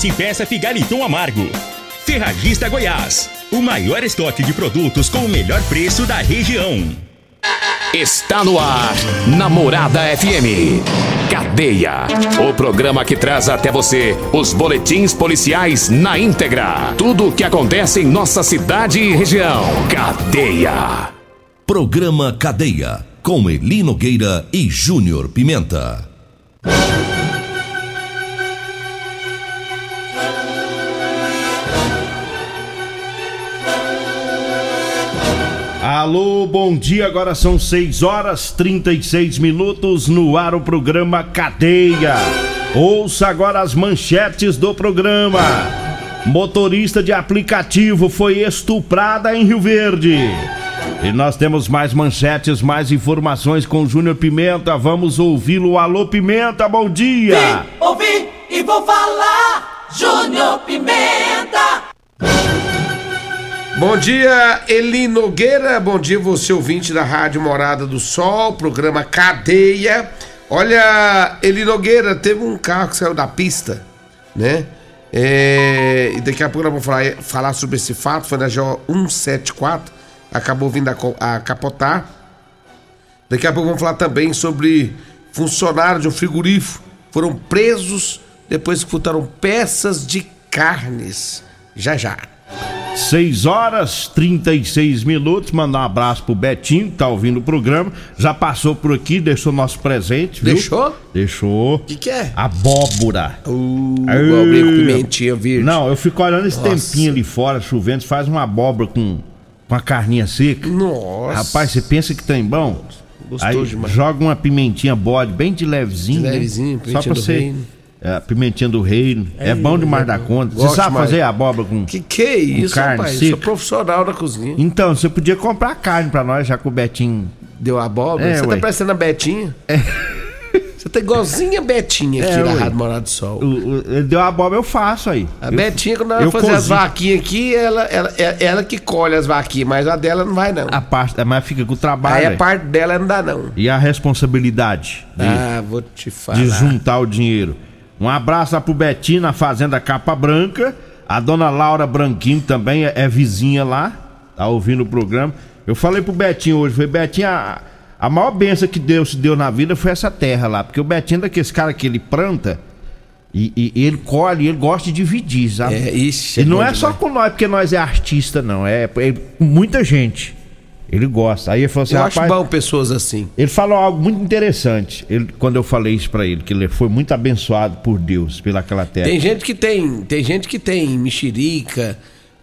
Se peça Figaliton Amargo. Ferragista Goiás. O maior estoque de produtos com o melhor preço da região. Está no ar, Namorada FM. Cadeia. O programa que traz até você os boletins policiais na íntegra. Tudo o que acontece em nossa cidade e região. Cadeia. Programa Cadeia. Com Eli Nogueira e Júnior Pimenta. Alô, bom dia. Agora são 6 horas 36 minutos no ar o programa Cadeia. Ouça agora as manchetes do programa. Motorista de aplicativo foi estuprada em Rio Verde. E nós temos mais manchetes, mais informações com Júnior Pimenta. Vamos ouvi-lo. Alô, Pimenta, bom dia. Vim, ouvi e vou falar. Júnior Pimenta. Bom dia, Eli Nogueira. Bom dia, você ouvinte da Rádio Morada do Sol, programa Cadeia. Olha, Eli Nogueira, teve um carro que saiu da pista, né? É, e daqui a pouco nós vamos falar, falar sobre esse fato. Foi na GO 174, acabou vindo a, a capotar. Daqui a pouco vamos falar também sobre funcionários de um frigorífico foram presos depois que furtaram peças de carnes. Já já. 6 horas 36 minutos. Mandar um abraço pro Betinho, que tá ouvindo o programa. Já passou por aqui, deixou nosso presente, viu? Deixou? Deixou. O que, que é? Abóbora. Uh, abobrinha com pimentinha verde. Não, eu fico olhando esse Nossa. tempinho ali fora, chovendo, faz uma abóbora com, com a carninha seca. Nossa. Rapaz, você pensa que tem bom? Gostoso Aí demais. joga uma pimentinha bode bem de levezinho, De né? levezinho, Só pimentinha pra você... reino. É, pimentinha do reino. É, bom demais da conta. Você sabe demais. fazer abóbora com... Que que é isso, carne rapaz? seca. Sou profissional da cozinha. Então, você podia comprar carne pra nós, já que o Betinho... Deu abóbora? É, Você ué. tá parecendo a Betinha? Você tá igualzinha a Betinha aqui É, na ué. Rádio Morado do Sol. o- o- deu a abóbora, eu faço aí. A Eu- Betinha, quando ela fazer as cozinho. vaquinhas aqui, ela, ela, é ela que colhe as vaquinhas, mas a dela não vai, não. A parte, mas fica com o trabalho. Aí a parte dela não dá, não. E a responsabilidade de, Ah, vou te falar. de juntar o dinheiro. Um abraço lá pro Betinho na Fazenda Capa Branca. A dona Laura Branquinho também é, é vizinha lá. Tá ouvindo o programa. Eu falei pro Betinho hoje, falei, Betinho, a, a maior benção que Deus te deu na vida foi essa terra lá. Porque o Betinho é daqueles cara que ele planta e, e- e ele colhe, ele gosta de dividir, sabe? É, E é não bom é só demais. com nós, porque nós é artista, não. É, é com muita gente. Ele gosta. Aí ele falou assim, Eu acho bom pessoas assim. Ele falou algo muito interessante. Ele, quando eu falei isso pra ele, que ele foi muito abençoado por Deus pelaquela terra. Tem gente que tem, tem gente que tem mexerica.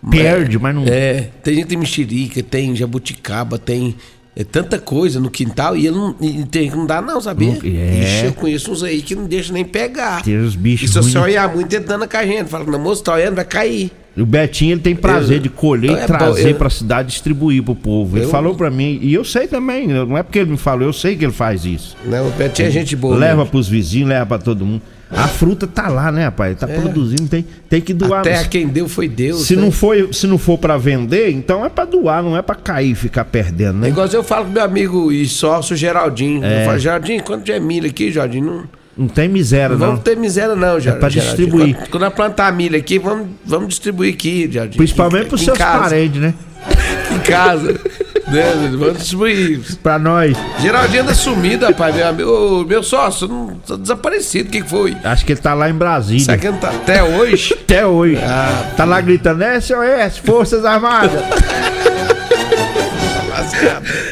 Perde, mas não- É, tem gente que tem mexerica, tem jabuticaba, tem é, tanta coisa no quintal e ele não, e tem que não dá não, sabia? Não- é. Ixi, eu conheço uns aí que não deixa nem pegar. Tem os bichos E se você olhar muito, ele dando com a gente. Fala, não, moço, tá olhando, vai cair. O Betinho ele tem prazer Eu- de colher e é trazer eu- pra cidade distribuir pro povo. Ele Eu- falou pra mim, e eu sei também, não é porque ele me falou, eu sei que ele faz isso. Não, o Betinho é gente boa. leva mesmo. pros vizinhos, leva pra todo mundo. A fruta tá lá, né, rapaz? Tá produzindo, tem, tem que doar. A terra quem deu foi Deus. se né? não for, se não for para vender, então é pra doar, não é pra cair e ficar perdendo, né? É igual eu falo com meu amigo e sócio Geraldinho. É. Eu falo, Geraldinho, quanto é milho aqui, Geraldinho? Não, Não tem miséria, não não. vamos ter miséria, não, Geraldinho. pra distribuir. Quando, quando nós plantar milho aqui, vamos, vamos distribuir aqui, Geraldinho. Principalmente Aqui- pros seus casa, parentes, né? Em casa. Né? Vamos distribuir. Pra nós. Geraldinho anda sumido, rapaz. Meu, meu sócio, não, tá desaparecido. O que, foi? Acho que ele tá lá em Brasília. Será que não tá até hoje? Até hoje. Ah. tá lá gritando, SOS, Forças Armadas.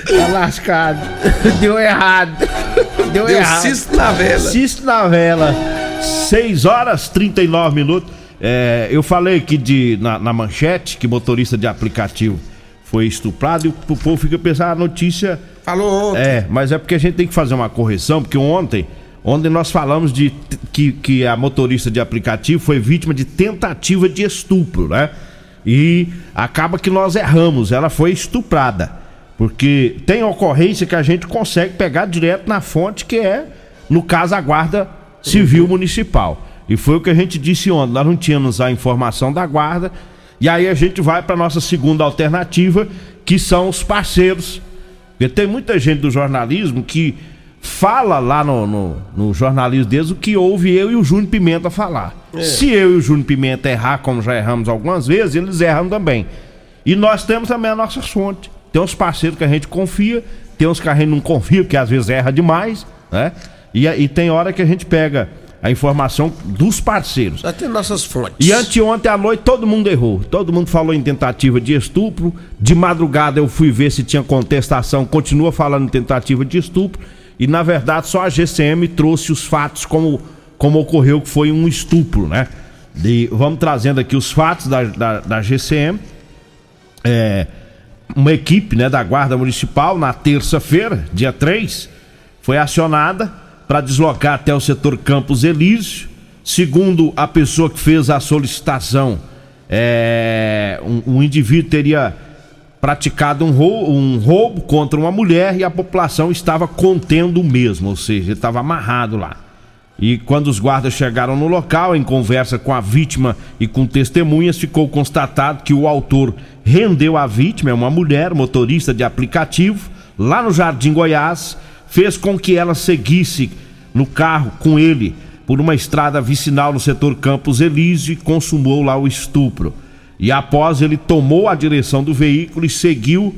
tá lascado. Deu errado. Deu, Deu errado. cisto na vela. Cisto na vela. 6 horas 39 minutos. É, eu falei aqui de, na, na manchete que motorista de aplicativo foi estuprado e o, povo fica pensando, a notícia Falou ontem. É, mas é porque a gente tem que fazer uma correção, porque ontem onde nós falamos de que, que a motorista de aplicativo foi vítima de tentativa de estupro, né? E acaba que nós erramos, ela foi estuprada. Porque tem ocorrência que a gente consegue pegar direto na fonte, que é, no caso, a Guarda Civil Municipal. E foi o que a gente disse ontem, nós não tínhamos a informação da Guarda, e aí a gente vai para nossa segunda alternativa, que são os parceiros. Porque tem muita gente do jornalismo que fala lá no, no, no jornalismo deles o que ouve eu e o Júnior Pimenta falar. Se eu e o Júnior Pimenta errar, como já erramos algumas vezes, eles erram também. E nós temos também a nossa fonte. Tem uns parceiros que a gente confia, tem uns que a gente não confia, porque às vezes erra demais, né? E, e tem hora que a gente pega a informação dos parceiros. Temos nossas fontes. E anteontem à noite todo mundo errou. Todo mundo falou em tentativa de estupro. De madrugada eu fui ver se tinha contestação. Continua falando em tentativa de estupro. E na verdade só a GCM trouxe os fatos como, como ocorreu que foi um estupro, né? E vamos trazendo aqui os fatos da, da, da GCM. É, uma equipe né, da Guarda Municipal, na terça-feira, dia 3, foi acionada para deslocar até o setor Campos Elísio. Segundo a pessoa que fez a solicitação, é, um, um indivíduo teria praticado um roubo, um roubo contra uma mulher e a população estava contendo o mesmo, ou seja, estava amarrado lá. E quando os guardas chegaram no local, em conversa com a vítima e com testemunhas, ficou constatado que o autor rendeu a vítima, é uma mulher, motorista de aplicativo, lá no Jardim Goiás, fez com que ela seguisse no carro com ele por uma estrada vicinal no setor Campos Elísio e consumou lá o estupro. E após ele tomou a direção do veículo e seguiu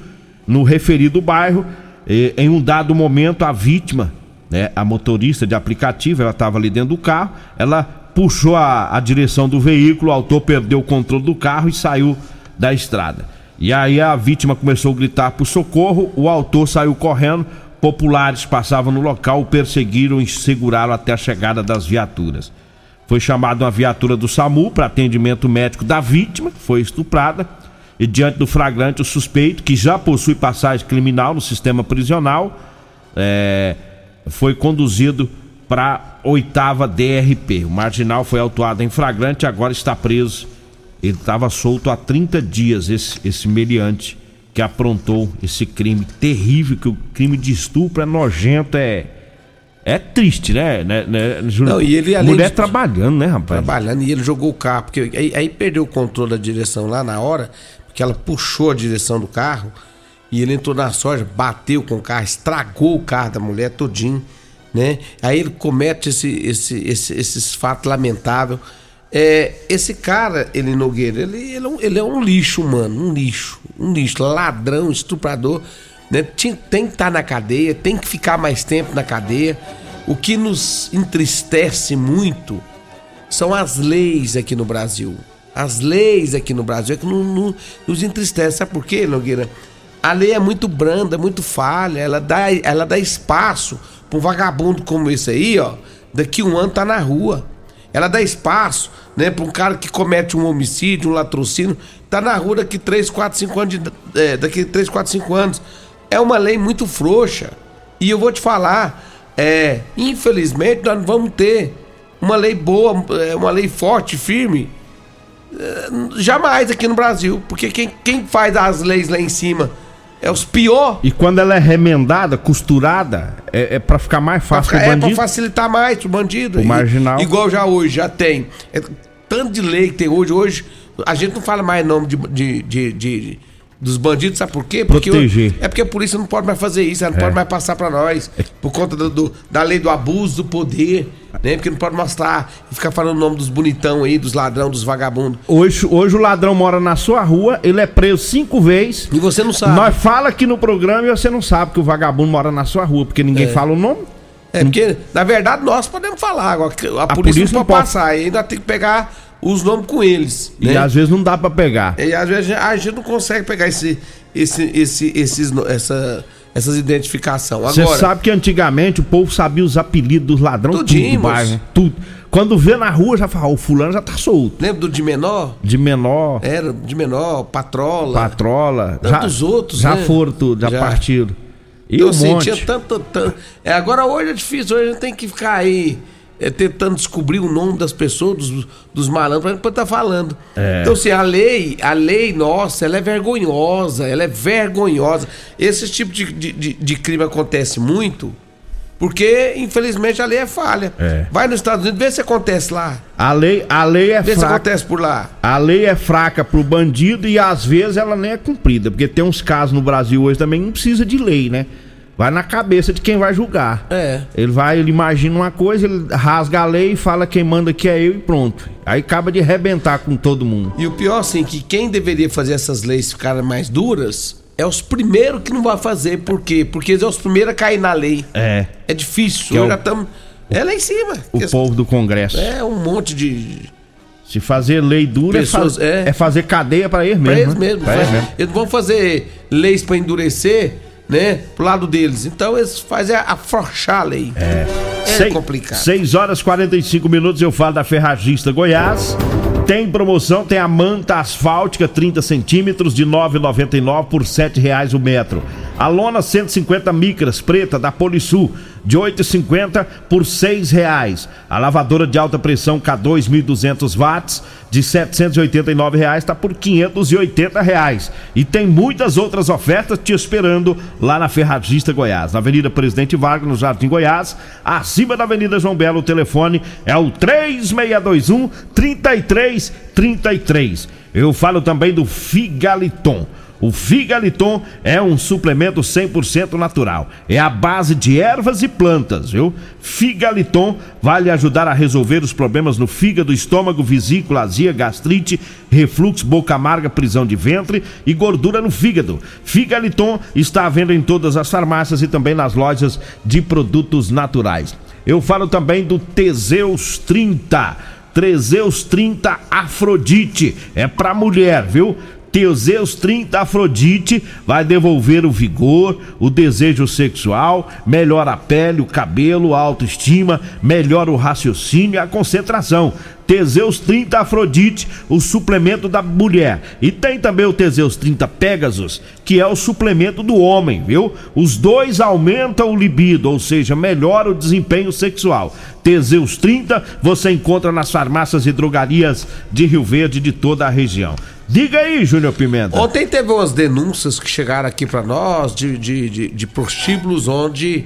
no referido bairro, eh, em um dado momento a vítima né, a motorista de aplicativo, ela estava ali dentro do carro, ela puxou a, a direção do veículo, o autor perdeu o controle do carro e saiu da estrada. E aí a vítima começou a gritar por socorro, o autor saiu correndo, populares passavam no local, o perseguiram e seguraram até a chegada das viaturas. Foi chamada uma viatura do SAMU para atendimento médico da vítima, que foi estuprada, e diante do flagrante, o suspeito, que já possui passagem criminal no sistema prisional, é, foi conduzido para oitava DRP. O marginal foi autuado em flagrante, agora está preso. Ele estava solto há 30 dias, esse, esse meliante que aprontou esse crime terrível, que o crime de estupro é nojento, é. É triste, né, né, né? Não, e ele, além Mulher de- trabalhando, né, rapaz? trabalhando e ele jogou o carro, porque aí, aí perdeu o controle da direção lá na hora, porque ela puxou a direção do carro e ele entrou na soja, bateu com o carro, estragou o carro da mulher todinho, né? Aí ele comete esse, esse, esse- esses fatos lamentáveis. É, esse cara, ele Nogueira, ele, ele, é um, ele é um lixo, mano, um lixo, um lixo, ladrão, estuprador, né? Tinha- tem que estar na cadeia, tem que ficar mais tempo na cadeia. O que nos entristece muito são as leis aqui no Brasil. As leis aqui no Brasil é que não, não- nos entristece. Sabe por quê, Nogueira? A lei é muito branda, muito falha. Ela dá, ela dá espaço para um vagabundo como esse aí, ó. Daqui um ano tá na rua. Ela dá espaço, né, para um cara que comete um homicídio, um latrocínio, tá na rua daqui 3, 4, 5 anos. De, é, daqui 3, 4, 5 anos. É uma lei muito frouxa. E eu vou te falar, é, infelizmente nós não vamos ter uma lei boa, é, uma lei forte, firme, é, jamais aqui no Brasil. Porque quem, quem faz as leis lá em cima é os pior. E quando ela é remendada, costurada, é, é para ficar mais Pra fácil ficar- pro é pra bandido. facilitar mais pro bandido. O marginal. Igual já hoje, já tem. É, tanto de lei que tem hoje. Hoje, a gente não fala mais nome de, de, de- de- dos bandidos, sabe por quê? Porque Proteger. é porque a polícia não pode mais fazer isso, ela não É. pode mais passar pra nós. Por conta do, do- da lei do abuso do poder, né? Porque não pode mostrar e ficar falando o nome dos bonitão aí, dos ladrão, dos vagabundos. Hoje, hoje o ladrão mora na sua rua, ele é preso cinco vezes. E você não sabe. Nós fala aqui no programa e você não sabe que o vagabundo mora na sua rua, porque ninguém fala o nome. É porque, na verdade, nós podemos falar. Agora, que a, polícia, polícia não pode pode. passar. Ainda tem que pegar os nomes com eles. E né? às vezes não dá pra pegar. E às vezes a gente não consegue pegar esse, esse, esse, esses, essa, essas identificações. Você sabe que antigamente o povo sabia os apelidos dos ladrões tudo Tudinho, do bairro? Tudo. Quando vê na rua, já fala, "Ó, o fulano já tá solto. lembra do de menor? De menor, Era de menor, patrola. patrola. Tantos outros, Já né? foram tudo, já, Já. partiram. E então, um assim, monte. tanto, tanto. É, agora hoje é difícil, hoje a gente tem que ficar aí é, tentando descobrir o nome das pessoas, dos, dos malandros, poder estar falando. É. Então, assim, a lei, a lei nossa, ela é vergonhosa, ela é vergonhosa. Esse tipo de, de, de, de crime acontece muito. Porque, infelizmente, a lei é falha. É. Vai nos Estados Unidos, vê se acontece lá. A lei, a lei é Vê se fraca. acontece por lá. A lei é fraca pro bandido e às vezes ela nem é cumprida. Porque tem uns casos no Brasil hoje também não precisa de lei, né? Vai na cabeça de quem vai julgar. É. Ele vai, ele imagina uma coisa, ele rasga a lei e fala quem manda aqui é eu e pronto. Aí acaba de arrebentar com todo mundo. E o pior, assim, que quem deveria fazer essas leis ficarem mais duras é os primeiros que não vai fazer. Por quê? Porque eles são os primeiros a cair na lei. É. É difícil. Que é o- já estamos. É lá em cima. O Esse- povo do Congresso. É um monte de. Se fazer lei dura Pessoas- é, faz- é. é fazer cadeia pra eles mesmo. Pra eles né? mesmo. Pra faz- eles mesmo. Eles vão fazer leis pra endurecer, né? Pro lado deles. Então eles fazem afrouxar a lei. É. É Sei- complicado. 6 horas e 45 minutos eu falo da Ferragista Goiás. Tem promoção, tem a manta asfáltica 30 centímetros de 9,99 por 7 reais o metro. A lona 150 micras preta da Polisul de 8,50 por 6 reais. A lavadora de alta pressão K2 1.200 watts de 789 reais está por 580 reais. E tem muitas outras ofertas te esperando lá na Ferragista Goiás, na Avenida Presidente Vargas, no Jardim Goiás, acima da Avenida João Belo. O telefone é o 3621 3333. Eu falo também do Figaliton. O Figaliton é um suplemento 100% natural. É a base de ervas e plantas, viu? Figaliton vai lhe ajudar a resolver os problemas no fígado, estômago, vesícula, azia, gastrite, refluxo, boca amarga, prisão de ventre e gordura no fígado. Figaliton está à venda em todas as farmácias e também nas lojas de produtos naturais. Eu falo também do Teseus 30. Teseus 30 Afrodite. É pra mulher, viu? Teseus 30 Afrodite vai devolver o vigor, o desejo sexual, melhora a pele, o cabelo, a autoestima, melhora o raciocínio e a concentração. Teseus 30 Afrodite, o suplemento da mulher. E tem também o Teseus 30 Pegasus, que é o suplemento do homem, viu? Os dois aumentam o libido, ou seja, melhora o desempenho sexual. Teseus 30 você encontra nas farmácias e drogarias de Rio Verde de toda a região. Diga aí, Júnior Pimenta. Ontem teve umas denúncias que chegaram aqui pra nós de, de, de, de prostíbulos onde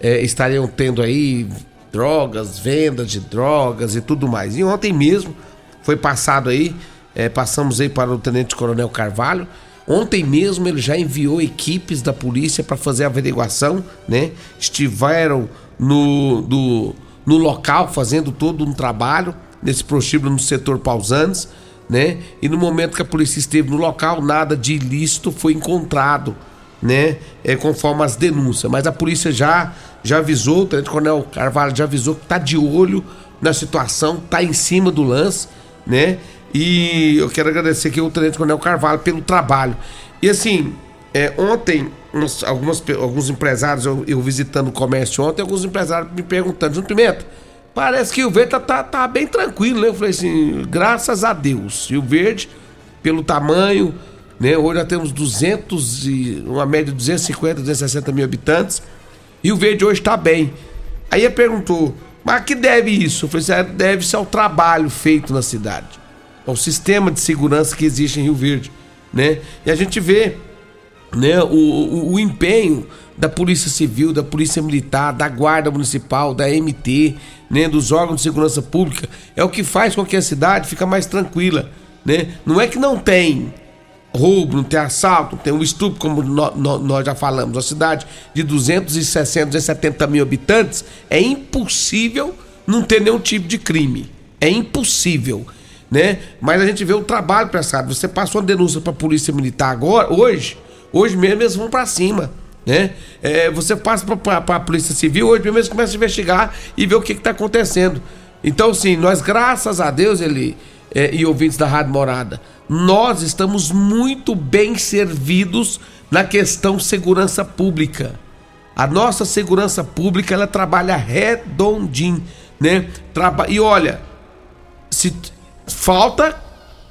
é, estariam tendo aí drogas, vendas de drogas e tudo mais. E ontem mesmo foi passado aí, é, passamos aí para o Tenente Coronel Carvalho. Ontem mesmo ele já enviou equipes da polícia para fazer a averiguação, né? Estiveram no, do, no local fazendo todo um trabalho nesse prostíbulo no setor Pausanes né? E no momento que a polícia esteve no local, nada de ilícito foi encontrado, né? É, conforme as denúncias. Mas a polícia já já avisou, o Tenente Coronel Carvalho já avisou que tá de olho na situação, tá em cima do lance, né? E eu quero agradecer aqui ao Tenente Coronel Carvalho pelo trabalho. E assim, é, ontem, algumas, alguns empresários, eu, eu visitando o comércio ontem, alguns empresários me perguntando, Junto Pimenta, Parece que o verde tá, tá, tá bem tranquilo, né? Eu falei assim, graças a Deus. E o verde, pelo tamanho, né? Hoje já temos 200 e uma média de 250, 260 mil habitantes. E o verde hoje tá bem. Aí ele perguntou, mas a que deve isso? Eu falei assim, "Ah, deve-se ao trabalho feito na cidade. Ao sistema de segurança que existe em Rio Verde, né? E a gente vê né, o, o, o empenho da Polícia Civil, da Polícia Militar, da Guarda Municipal, da MT, né, dos órgãos de segurança pública, é o que faz com que a cidade fica mais tranquila, né? Não é que não tem roubo, não tem assalto, não tem um estupro, como nó- nó- nós já falamos. Uma cidade de 260, 270 mil habitantes, é impossível não ter nenhum tipo de crime. É impossível, né? Mas a gente vê o trabalho prestado. Você passou uma denúncia para a Polícia Militar agora, hoje, hoje mesmo eles vão para cima. Né? É, você passa para a Polícia Civil, hoje mesmo eles começam a investigar e ver o que está acontecendo. Então, sim, nós, graças a Deus, ele é, e ouvintes da Rádio Morada, nós estamos muito bem servidos na questão segurança pública. A nossa segurança pública ela trabalha redondinho, né? Traba e olha, se falta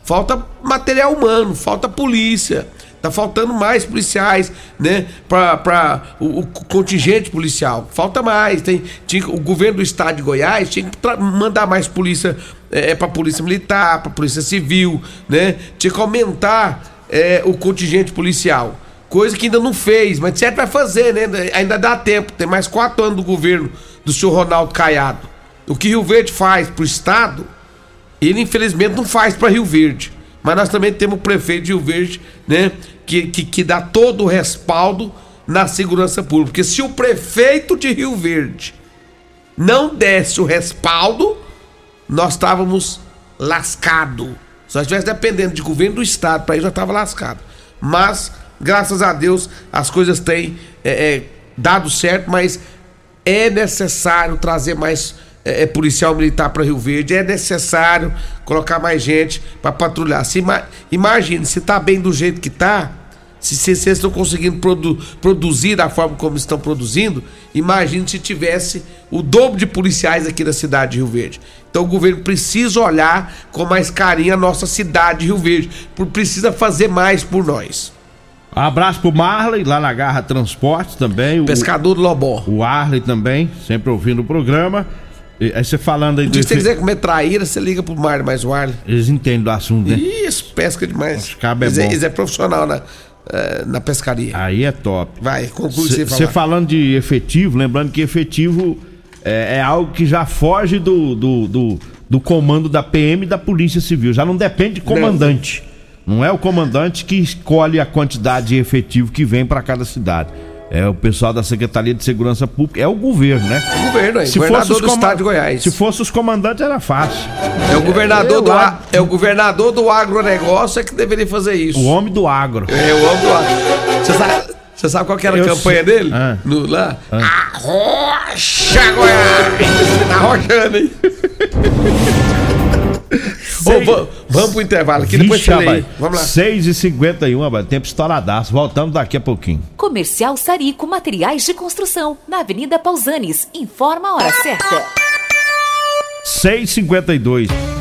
falta material humano, falta polícia. Tá faltando mais policiais, né? Para o, o, contingente policial. Falta mais. Tem, tinha, o governo do estado de Goiás tinha que mandar mais polícia é, para polícia militar, para polícia civil, né? Tinha que aumentar é, o contingente policial. Coisa que ainda não fez, mas certo vai fazer, né? Ainda dá tempo. Tem mais quatro anos do governo do senhor Ronaldo Caiado. O que Rio Verde faz pro estado, ele infelizmente não faz para Rio Verde. Mas nós também temos o prefeito de Rio Verde, né? Que, que, que dá todo o respaldo na segurança pública. Porque se o prefeito de Rio Verde não desse o respaldo, nós estávamos lascado. Se nós estivéssemos dependendo de governo do estado, para isso já estava lascado. Mas, graças a Deus, as coisas têm é, é, dado certo, mas é necessário trazer mais é, é, policial militar para Rio Verde, é necessário colocar mais gente para patrulhar. Se, imagine, se tá bem do jeito que tá, se vocês estão conseguindo produ, produzir da forma como estão produzindo, imagine se tivesse o dobro de policiais aqui na cidade de Rio Verde. Então o governo precisa olhar com mais carinho a nossa cidade de Rio Verde, precisa fazer mais por nós. abraço pro Marley, lá na Garra Transportes também. Pescador do Lobó. O Arley também, sempre ouvindo o programa. Aí você falando aí do. Se você quiser comer traíra, você liga pro Mar mais o Arley. Eles entendem do assunto, né? Isso, pesca demais. Os é eles, é, eles é profissional na, eh, na pescaria. Aí é top. Vai, conclui você Você falando de efetivo, lembrando que efetivo é, é algo que já foge do, do, do, do, comando da PM e da Polícia Civil. Já não depende de comandante. Não, não é o comandante que escolhe a quantidade de efetivo que vem para cada cidade é o pessoal da Secretaria de Segurança Pública, é o governo, né? O governo, é. Se governador fosse do Estado de Goiás. Se fosse os comandantes era fácil. É o governador, é, do, a, é o governador do agronegócio é que deveria fazer isso. O homem do agro. É, o homem do agro. Você sabe, você sabe qual que era a Eu campanha sei. dele? Ah. No, lá? Ah. Arrocha Goiás! Tá arrochando, hein? Ô, vamos pro intervalo aqui, depois você lê Vamos lá. 6h51, rapaz. Tempo estouradaço. Voltamos daqui a pouquinho. Comercial Sarico Materiais de Construção, na Avenida Pausanes. Informa a hora certa. 6h52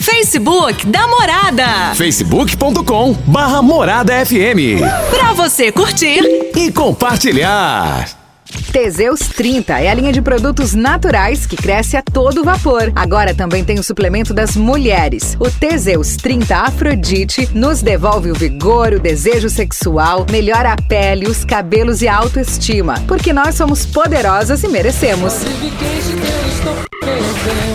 Facebook da Morada. facebook.com barra Morada FM. Pra você curtir e compartilhar. Teseus 30 é a linha de produtos naturais que cresce a todo vapor. Agora também tem o suplemento das mulheres. O Teseus 30 Afrodite nos devolve o vigor, o desejo sexual, melhora a pele, os cabelos e a autoestima. Porque nós somos poderosas e merecemos.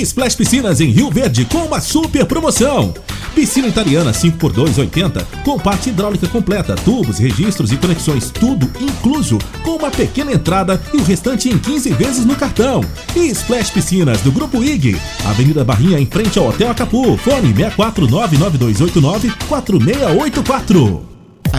Splash Piscinas em Rio Verde com uma super promoção. Piscina italiana 5x2 80 com parte hidráulica completa, tubos, registros e conexões, tudo incluso, com uma pequena entrada e o restante em 15 vezes no cartão. E Splash Piscinas do Grupo IG, Avenida Barrinha em frente ao Hotel Acapu, fone 6499289 4684.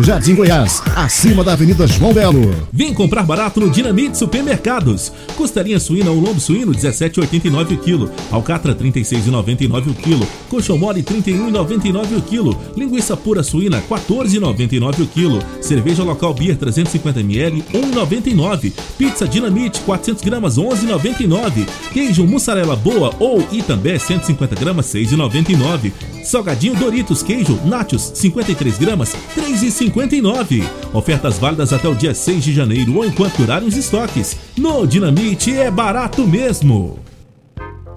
Jardim Goiás, acima da Avenida João Belo. Vem comprar barato no Dinamite Supermercados. Costelinha suína ou lombo suíno 17,89 o quilo. Alcatra 36,99 o quilo. Coxão mole 31,99 o quilo. Linguiça pura suína 14,99 o quilo. Cerveja local Beer 350 ml 1,99. Pizza Dinamite 400 gramas 11,99. Queijo mussarela boa ou Itambé 150 gramas 6,99. Salgadinho Doritos queijo Nachos 53 gramas 3,59. Ofertas válidas até o dia 6 de janeiro ou enquanto durarem os estoques. No Dinamite é barato mesmo.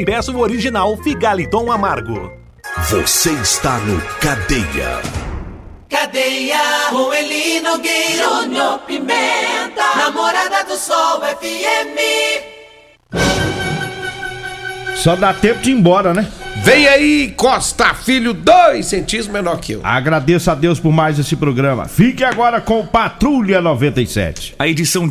e peça o original Figaliton Amargo. Você está no Cadeia. Cadeia, com Eli Nogueira, Júnior Pimenta, Namorada do Sol FM. Só dá tempo de ir embora, né? Vem aí, Costa Filho, dois centímetros menor que eu. Agradeço a Deus por mais esse programa. Fique agora com Patrulha 97. A edição